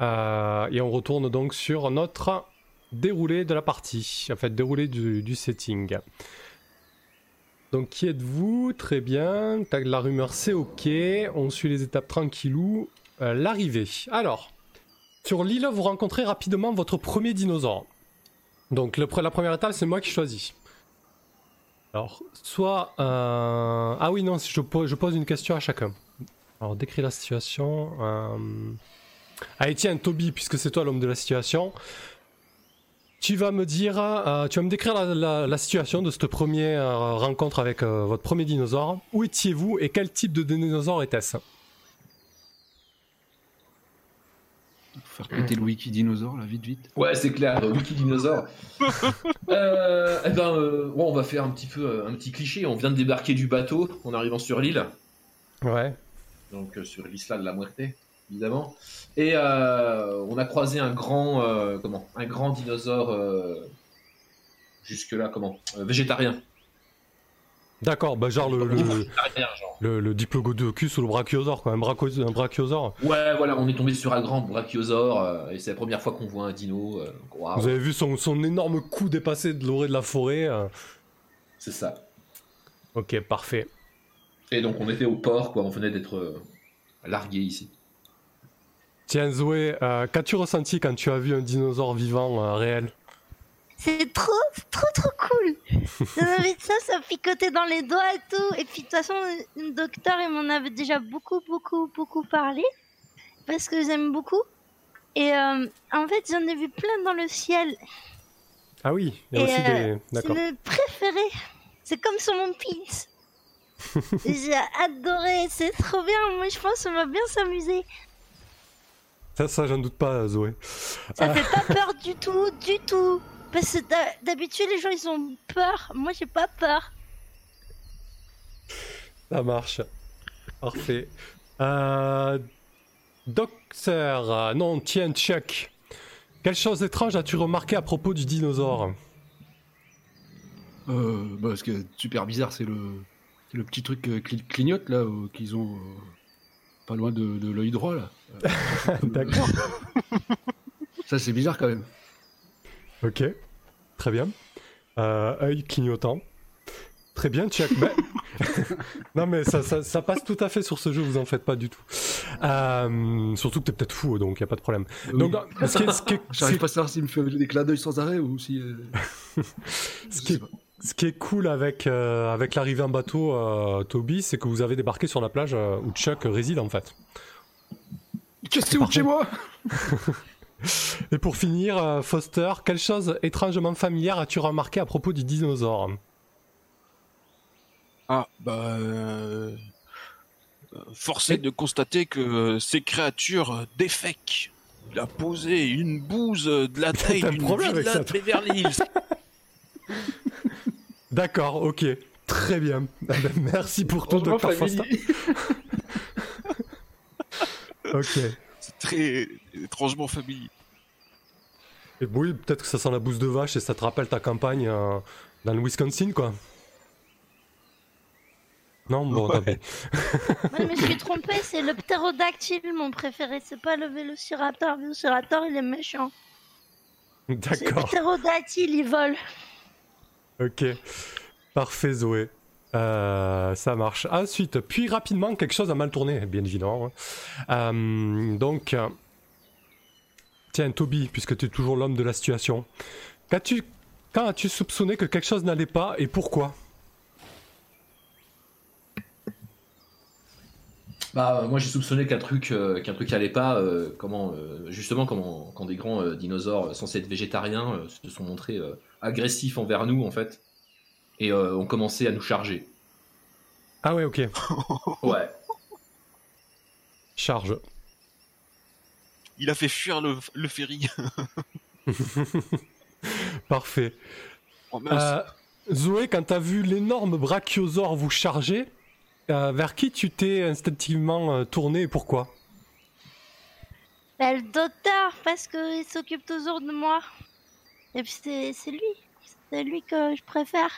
Euh, et on retourne donc sur notre déroulé de la partie, en fait, déroulé du, du setting. Donc, qui êtes-vous? Très bien. La rumeur, c'est OK. On suit les étapes tranquillou. Euh, L'arrivée. Alors, sur l'île, vous rencontrez rapidement votre premier dinosaure. Donc, la première étape, c'est moi qui choisis. Alors, soit. Ah oui, non, je pose, une question à chacun. Alors, décris la situation. euh, Allez, tiens, Toby, puisque c'est toi l'homme de la situation. Tu vas me dire, euh, tu vas me décrire la, la- la situation de cette première euh, rencontre avec euh, votre premier dinosaure. Où étiez-vous et quel type de dinosaure était-ce? Faut faire péter le wiki dinosaure, là, vite, vite. Ouais, c'est clair, euh, Wiki Dinosaure. [LAUGHS] euh, eh ben, euh, ouais, on va faire un petit peu un petit cliché. On vient de débarquer du bateau en arrivant sur l'île, Ouais. donc euh, sur l'Isla de la Muerte, évidemment. Et euh, on a croisé un grand, euh, comment, un grand dinosaure euh, jusque là, comment, végétarien. D'accord, bah genre le, le, genre. le, le diplodocus ou le brachiosaure, quoi. Un, bracho- un brachiosaure. Ouais, voilà, on est tombé sur un grand brachiosaure et c'est la première fois qu'on voit un dino. Vous avez vu son, son énorme cou dépasser de l'orée de la forêt. c'est ça. Ok, parfait. Et donc on était au port, quoi. On venait d'être largué ici. Tiens, Zoé, euh, qu'as-tu ressenti quand tu as vu un dinosaure vivant euh, réel? C'est trop, c'est trop, trop cool. Ça, ça picotait dans les doigts et tout. Et puis de toute façon, le docteur, il m'en avait déjà beaucoup, beaucoup, beaucoup parlé. Parce que j'aime beaucoup. Et euh, en fait, j'en ai vu plein dans le ciel. Ah oui, il y a Et, aussi des. C'est D'accord. le préféré. C'est comme sur mon pins. [LAUGHS] J'ai adoré, c'est trop bien. Moi, je pense qu'on va bien s'amuser. Ça, ça j'en doute pas, Zoé. Ça Ah. fait pas [LAUGHS] peur du tout, du tout. Parce que d'ha- d'habitude, les gens, ils ont peur. Moi, j'ai pas peur. Ça marche. Parfait. Euh, docteur, euh, non, tiens, Chuck. Quelle chose étrange as-tu remarqué à propos du dinosaure? Euh, bah, ce qui est super bizarre, c'est le, c'est le petit truc euh, cli- clignote, là, euh, qu'ils ont euh, pas loin de, de l'œil droit, là. [LAUGHS] Euh, D'accord. Ça, c'est bizarre, quand même. Ok, très bien. Euh, œil clignotant. Très bien, Chuck. Mais- [LAUGHS] non, mais ça, ça, ça passe tout à fait sur ce jeu, vous en faites pas du tout. Euh, surtout que t'es peut-être fou, donc y a pas de problème. Donc, oui. ce qui est, ce qui est- [LAUGHS] J'arrive pas à savoir s'il me fait des clins d'œil sans arrêt ou si. euh, ce qui est. ce qui est cool avec, euh, avec l'arrivée en bateau, euh, Toby, c'est que vous avez débarqué sur la plage euh, où Chuck réside en fait. Qu'est-ce que c'est chez moi? [LAUGHS] Et pour finir, euh, Foster, quelle chose étrangement familière as-tu remarqué à propos du dinosaure? Ah, bah. Force est de constater que ces créatures défèquent. Il a posé une bouse de la [LAUGHS] taille d'une villa de. Beverly Hills. [LAUGHS] [LAUGHS] D'accord, ok, très bien. Ah [LAUGHS] ben, Merci pour ton Franchement, docteur Foster. famille. [LAUGHS] Ok. C'est très étrangement familier. Et oui, peut-être que ça sent la bouse de vache et ça te rappelle ta campagne euh, dans le Wisconsin, quoi. Non, bon, pis. Ouais, mais je suis trompée, c'est le ptérodactyle, mon préféré. C'est pas le vélociraptor. Le vélociraptor, il est méchant. C'est le D'accord, ptérodactyle, il vole. Ok. Parfait, Zoé. Euh, ça marche. Ensuite, puis rapidement, quelque chose a mal tourné, bien évidemment. hein. Euh, donc, euh, tiens, Toby, puisque tu es toujours l'homme de la situation, quand as-tu soupçonné que quelque chose n'allait pas et pourquoi? Bah, moi j'ai soupçonné qu'un truc, qu'un truc allait pas. comment, justement, comment, quand des grands dinosaures censés être végétariens se sont montrés agressifs envers nous en fait, et euh, ont commencé à nous charger. Ah ouais, ok. [LAUGHS] Ouais. Charge. Il a fait fuir le, le ferry. [LAUGHS] Parfait. Oh. Euh, Zoé, quand t'as vu l'énorme brachiosaure vous charger, euh, vers qui tu t'es instinctivement euh, tourné et pourquoi? Bah, le docteur, parce qu'il s'occupe toujours de moi. Et puis c'est c'est lui. C'est lui que je préfère.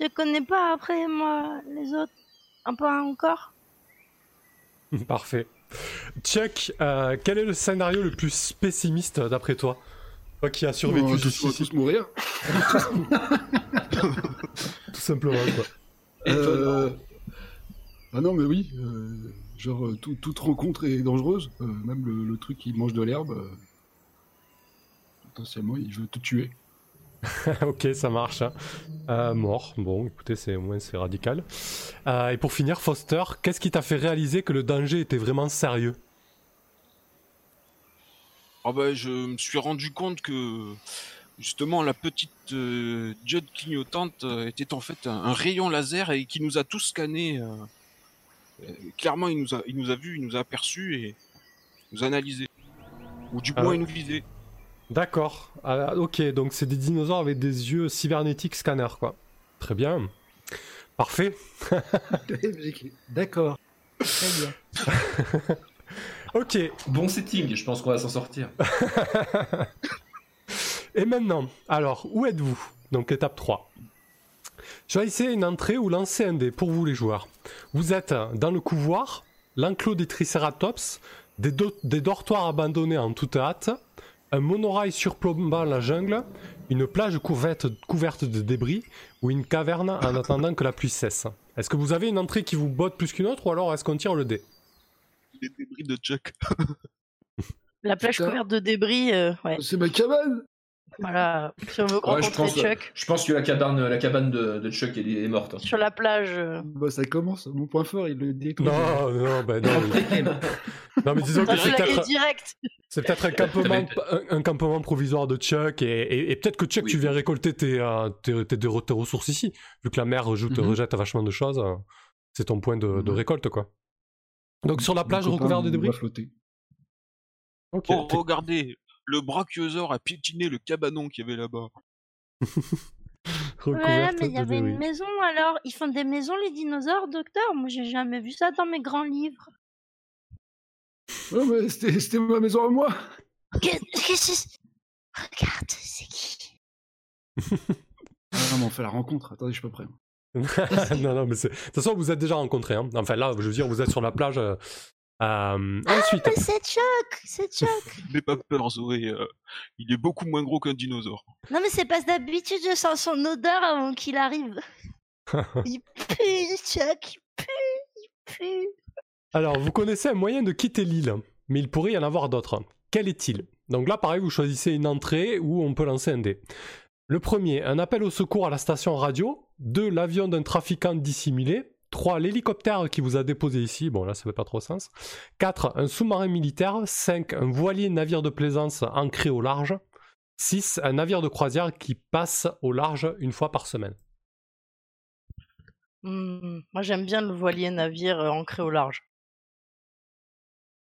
Je connais pas après, moi, les autres. Un peu encore. [LAUGHS] Parfait. Chuck, euh, quel est le scénario le plus pessimiste d'après toi? Toi qui as survécu On va tous- on va jusqu'ici, tous mourir. [LAUGHS] tout simplement. Quoi. Euh... Ah non, mais oui. euh, Genre, tout- toute rencontre est dangereuse. euh, même le, le truc qui mange de l'herbe. euh, Potentiellement, il veut te tuer. [LAUGHS] ok, ça marche. hein. Euh, mort. Bon, écoutez, c'est au moins c'est radical. Euh, et pour finir, Foster, qu'est-ce qui t'a fait réaliser que le danger était vraiment sérieux? Ah bah, je me suis rendu compte que justement la petite euh, diode clignotante euh, était en fait un, un rayon laser et qui nous a tous scannés. clairement, il nous a, il nous a vus, il nous a aperçus et nous a analysés. Ou du Ah moins, ouais. il nous visait. D'accord. Ah, ok, donc c'est des dinosaures avec des yeux cybernétiques scanners, quoi. Très bien. Parfait. [LAUGHS] D'accord. Très bien. [LAUGHS] Ok. Bon setting, je pense qu'on va s'en sortir. [LAUGHS] Et maintenant, alors, où êtes-vous? Donc étape 3. Choisissez une entrée ou lancez un dé pour vous les joueurs. Vous êtes dans le couloir, l'enclos des Triceratops, des, do- des dortoirs abandonnés en toute hâte, un monorail surplombant la jungle, une plage couverte, couverte de débris ou une caverne en attendant que la pluie cesse. Est-ce que vous avez une entrée qui vous botte plus qu'une autre ou alors est-ce qu'on tire le dé? Les débris de Chuck. La plage Putain. couverte de débris, euh, ouais. C'est ma cabane Voilà. Si on veut Ouais, je, pense, Chuck je pense que la cabane, la cabane de, de Chuck elle est morte. sur la plage. euh, Bah ça commence, mon point fort, il le dit. Non, non, ben non. mais- Non, mais disons que c'est peut-être... C'est peut-être un campement, un, un campement provisoire de Chuck, et, et- et peut-être que Chuck, Oui. tu viens récolter tes, euh, tes, tes- tes- tes ressources ici. Vu que la mer rejette, te Mhm. rejette vachement de choses, euh, c'est ton point de, de Mhm. récolte, quoi. Donc sur la plage recouverte de débris flotter. Ok. Oh, regardez, le brachiosaure a piétiné le cabanon qu'il y avait là-bas. [LAUGHS] Ouais, mais il y avait une maison alors. Ils font des maisons, les dinosaures, docteur? Moi, j'ai jamais vu ça dans mes grands livres. Ouais, mais c'était ma maison à moi. Qu'est- Qu'est-ce que Regarde, c'est qui? Ah non, mais on fait la rencontre. Attendez, je suis pas prêt. [LAUGHS] non, non, mais c'est... De toute façon, vous êtes déjà rencontrés. Hein. Enfin, là, je veux dire, vous êtes sur la plage. euh, euh, Ensuite, Mais c'est Chuck C'est [LAUGHS] Chuck N'aie pas peur, Zoé. euh, il est beaucoup moins gros qu'un dinosaure. Non, mais c'est parce que d'habitude, je sens son odeur avant qu'il arrive. [LAUGHS] Il pue, Chuck Il pue Il pue Alors, vous connaissez un moyen de quitter l'île, mais il pourrait y en avoir d'autres. Quel est-il? Donc là, pareil, vous choisissez une entrée où on peut lancer un dé. Le premier, un appel au secours à la station radio. Deux, l'avion d'un trafiquant dissimulé. Trois, l'hélicoptère qui vous a déposé ici. Bon, là, ça fait pas trop sens. Quatre, un sous-marin militaire. Cinq, un voilier navire de plaisance ancré au large. Six, un navire de croisière qui passe au large une fois par semaine. Hmm, moi, j'aime bien le voilier navire euh, ancré au large.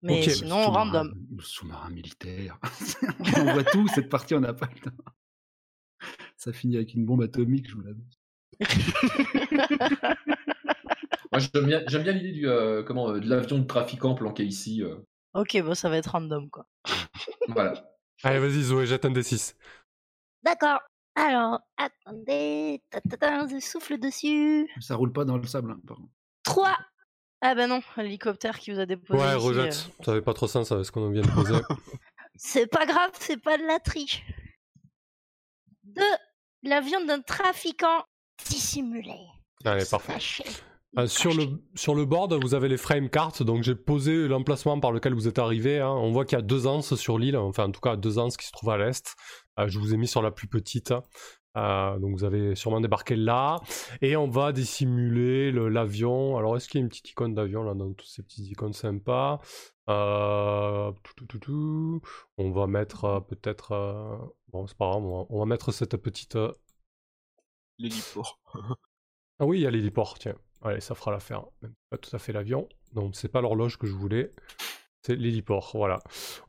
Mais sinon, random. Sous-marin militaire. [LAUGHS] on voit tout, cette partie, on n'a pas le temps. Ça finit avec une bombe atomique, je vous l'annonce. [LAUGHS] Moi j'aime bien, j'aime bien l'idée du euh, comment euh, de l'avion de trafiquant planqué ici. euh, Ok, bon, ça va être random, quoi. [LAUGHS] voilà. Allez, vas-y, Zoé, jette un des 6. D'accord. Alors, attendez. Ta, ta, ta, je souffle dessus. Ça roule pas dans le sable, hein, par contre. 3. Ah bah non, l'hélicoptère qui vous a déposé Ouais, ici, rejette. euh, Ça avait pas trop sens avec ce qu'on vient de poser. [LAUGHS] C'est pas grave, c'est pas de la triche. 2. L'avion d'un trafiquant dissimulé. Allez, parfait. Euh, sur, le, sur le board, vous avez les frame carts, donc j'ai posé l'emplacement par lequel vous êtes arrivé. hein. On voit qu'il y a deux anses sur l'île, enfin en tout cas deux anses qui se trouvent à l'est. Euh, je vous ai mis sur la plus petite. Euh, donc vous avez sûrement débarqué là. Et on va dissimuler le- l'avion. Alors est-ce qu'il y a une petite icône d'avion là dans toutes ces petites icônes sympas? Tout, tout, tout, tout. On va mettre peut-être... Bon c'est pas grave, on va, on va mettre cette petite... L'héliport. [LAUGHS] ah oui, il y a l'héliport, tiens. Allez, ça fera l'affaire. Même pas tout à fait l'avion. Donc, c'est pas l'horloge que je voulais. C'est l'héliport, voilà.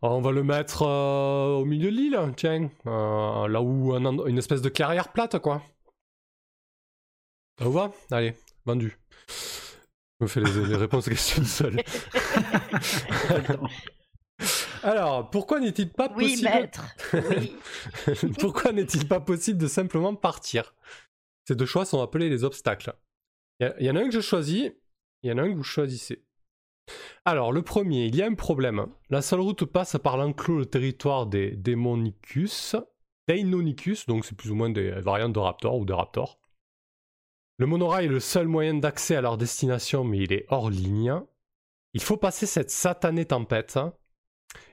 Alors, on va le mettre euh, au milieu de l'île, tiens. Euh, là où un une espèce de carrière plate, quoi. Ça vous va? Allez, vendu. Je me fais les, les réponses aux [LAUGHS] questions seul. Pas le temps. [LAUGHS] Alors, pourquoi n'est-il pas Oui, possible... maître. [LAUGHS] Oui. Pourquoi n'est-il pas possible de simplement partir? Ces deux choix sont appelés les obstacles. Il y, en a un que je choisis, il y en a un que vous choisissez. Alors, le premier, il y a un problème. La seule route passe par l'enclos le territoire des Démonicus, Deinonychus, donc c'est plus ou moins des variantes de raptors ou de raptors. Le monorail est le seul moyen d'accès à leur destination, mais il est hors ligne. Il faut passer cette satanée tempête.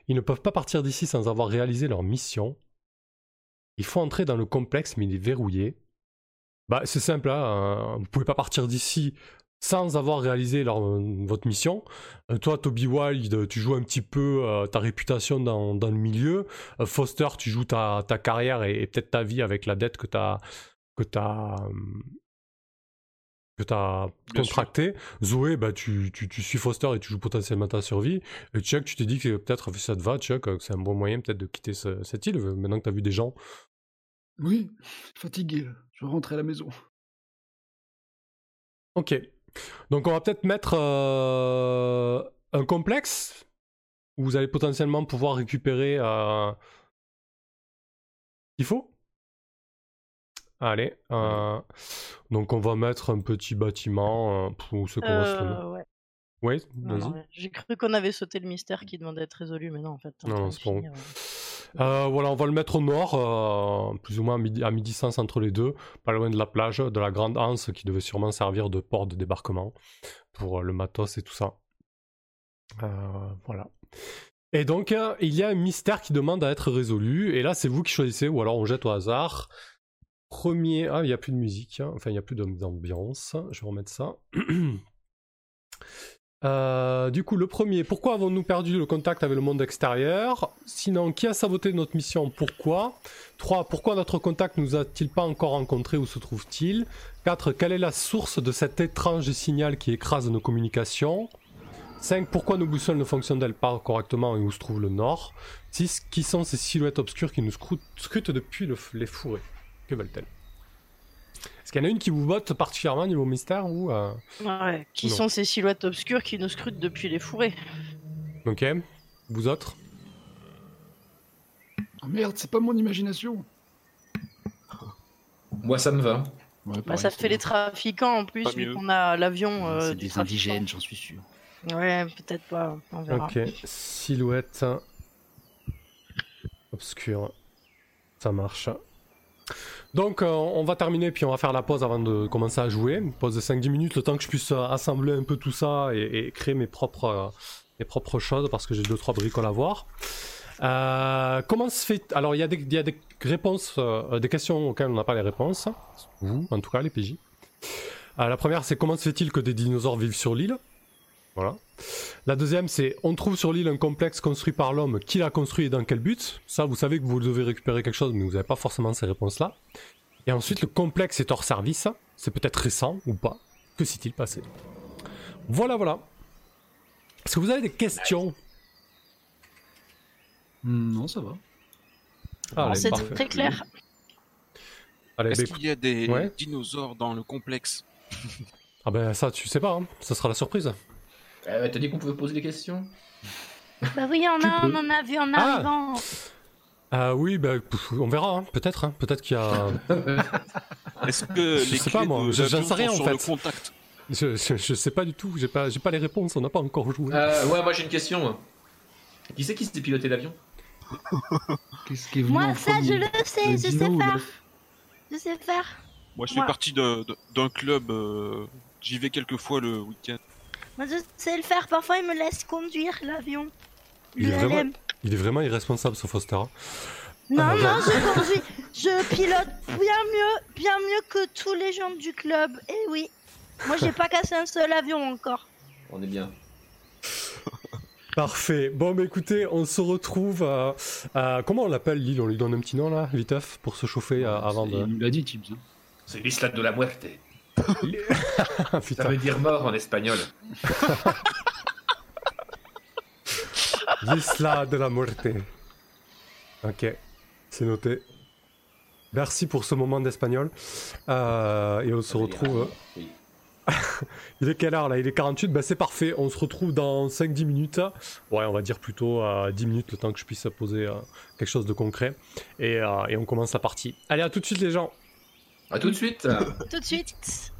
Ils ne peuvent pas partir d'ici sans avoir réalisé leur mission. Il faut entrer dans le complexe, mais il est verrouillé. Bah, c'est simple, hein, vous pouvez pas partir d'ici sans avoir réalisé leur- votre mission. Euh, toi, Toby Wild, tu joues un petit peu euh, ta réputation dans, dans le milieu. Euh, Foster, tu joues ta, ta carrière et, et peut-être ta vie avec la dette que tu as, que t'as, que t'as Bien sûr. contractée. Zoé, bah, tu, tu, tu suis Foster et tu joues potentiellement ta survie. Et Chuck, tu t'es dit que peut-être ça te va, Chuck, que c'est un bon moyen peut-être de quitter ce- cette île, euh, maintenant que tu as vu des gens. Oui, fatigué. Je vais rentrer à la maison. Ok. Donc on va peut-être mettre euh, un complexe où vous allez potentiellement pouvoir récupérer euh, ce qu'il faut. Allez. euh, donc on va mettre un petit bâtiment euh, où se commence le nom. Euh, ouais. Oui, vas-y. J'ai cru qu'on avait sauté le mystère qui demandait d'être résolu, mais non, en fait. Non, c'est bon. ouais. Euh, voilà, on va le mettre au nord, euh, plus ou moins à midi, à entre les deux, pas loin de la plage, de la grande anse qui devait sûrement servir de port de débarquement pour euh, le matos et tout ça. Voilà. Et donc, il y a un mystère qui demande à être résolu, et là, c'est vous qui choisissez, ou alors on jette au hasard. Premier. Ah, il n'y a plus de musique, hein. enfin, il n'y a plus d'ambiance. Je vais remettre ça. [CLEARS THROAT] Euh, du coup, le premier, pourquoi avons-nous perdu le contact avec le monde extérieur? Sinon, qui a saboté notre mission? Pourquoi? 3. Pourquoi notre contact nous a-t-il pas encore rencontré Où se trouve-t-il 4. Quelle est la source de cet étrange signal qui écrase nos communications? 5. Pourquoi nos boussoles ne fonctionnent-elles pas correctement et où se trouve le nord? 6. Qui sont ces silhouettes obscures qui nous scrutent, depuis les fourrés? Que veulent-elles? Qu'il y en a une qui vous botte particulièrement niveau mystère ou euh, Ouais, qui Non. sont ces silhouettes obscures qui nous scrutent depuis les fourrés Ok Vous autres Oh merde, c'est pas mon imagination. [LAUGHS] Moi, ça me va. Ouais, Bah, ça fait les trafiquants en plus, vu qu'on a l'avion. euh, C'est des trafiquant. indigènes, j'en suis sûr. Ouais, peut-être pas, on verra. Ok, silhouette obscure. Ça marche. Donc euh, on va terminer puis on va faire la pause avant de commencer à jouer. Une pause de 5-10 minutes, le temps que je puisse euh, assembler un peu tout ça et, créer mes propres, euh, mes propres choses parce que j'ai 2-3 bricoles à voir. Comment se fait... Alors il y, a y a des réponses, des questions auxquelles on n'a pas les réponses. Vous, en tout cas les PJ. La première c'est comment se fait-il que des dinosaures vivent sur l'île? Voilà. La deuxième, c'est on trouve sur l'île un complexe construit par l'homme. Qui l'a construit et dans quel but? Ça, vous savez que vous devez récupérer quelque chose, mais vous n'avez pas forcément ces réponses-là. Et ensuite, le complexe est hors service. C'est peut-être récent ou pas. Que s'est-il passé? Voilà, voilà. Est-ce que vous avez des questions? Hmm, non, ça va. Allez, C'est très clair. Est-ce bah, qu'il y a des Ouais. dinosaures dans le complexe? Ah ben ça, tu sais pas. hein. Ça sera la surprise. Euh, T'as dit qu'on pouvait poser des questions [LAUGHS] Bah oui, on, a, on en a vu en Ah. arrivant. Ah oui, ben, pff, on verra. hein. Peut-être. hein. Peut-être qu'il y a. [LAUGHS] Est-ce que Je les sais pas, moi. j'en sais rien, sont en sur fait. le contact je, je, je sais pas du tout. J'ai pas, j'ai pas les réponses. On n'a pas encore joué. euh, Ouais, moi j'ai une question. moi. Qui c'est qui s'était piloté l'avion? [LAUGHS] Qu'est-ce qui est venu Moi, ça, je le sais, Le je sais faire. Je sais faire. Moi, je Moi- fais partie de- de- d'un club. euh, J'y vais quelques fois le week-end. Moi, je sais le faire. Parfois, il me laisse conduire l'avion. Il est vraiment- LM. Il est vraiment irresponsable, ce Foster. hein. Non, Ah, non, je conduis. Je pilote bien mieux, bien mieux que tous les gens du club. Et oui. Moi, j'ai pas cassé un seul avion encore. On est bien. [LAUGHS] Parfait. Bon, bah écoutez, on se retrouve. à- à- comment on l'appelle l'île On lui donne un petit nom là, viteuf, pour se chauffer avant Il de. nous l'a dit, Tibbs. hein. C'est l'isla de la muerte. [LAUGHS] Ah, Ça veut dire mort en espagnol. [LAUGHS] L'isla de la muerte. Ok, c'est noté. Merci pour ce moment d'espagnol. Euh, et on se retrouve. Oui. [LAUGHS] Il est quelle heure là? Il est 48, bah c'est parfait. On se retrouve dans 5-10 minutes. Ouais, on va dire plutôt à 10 minutes, le temps que je puisse poser euh, quelque chose de concret. Et, euh, et on commence la partie. Allez, à tout de suite les gens. À tout de suite. Tout de suite.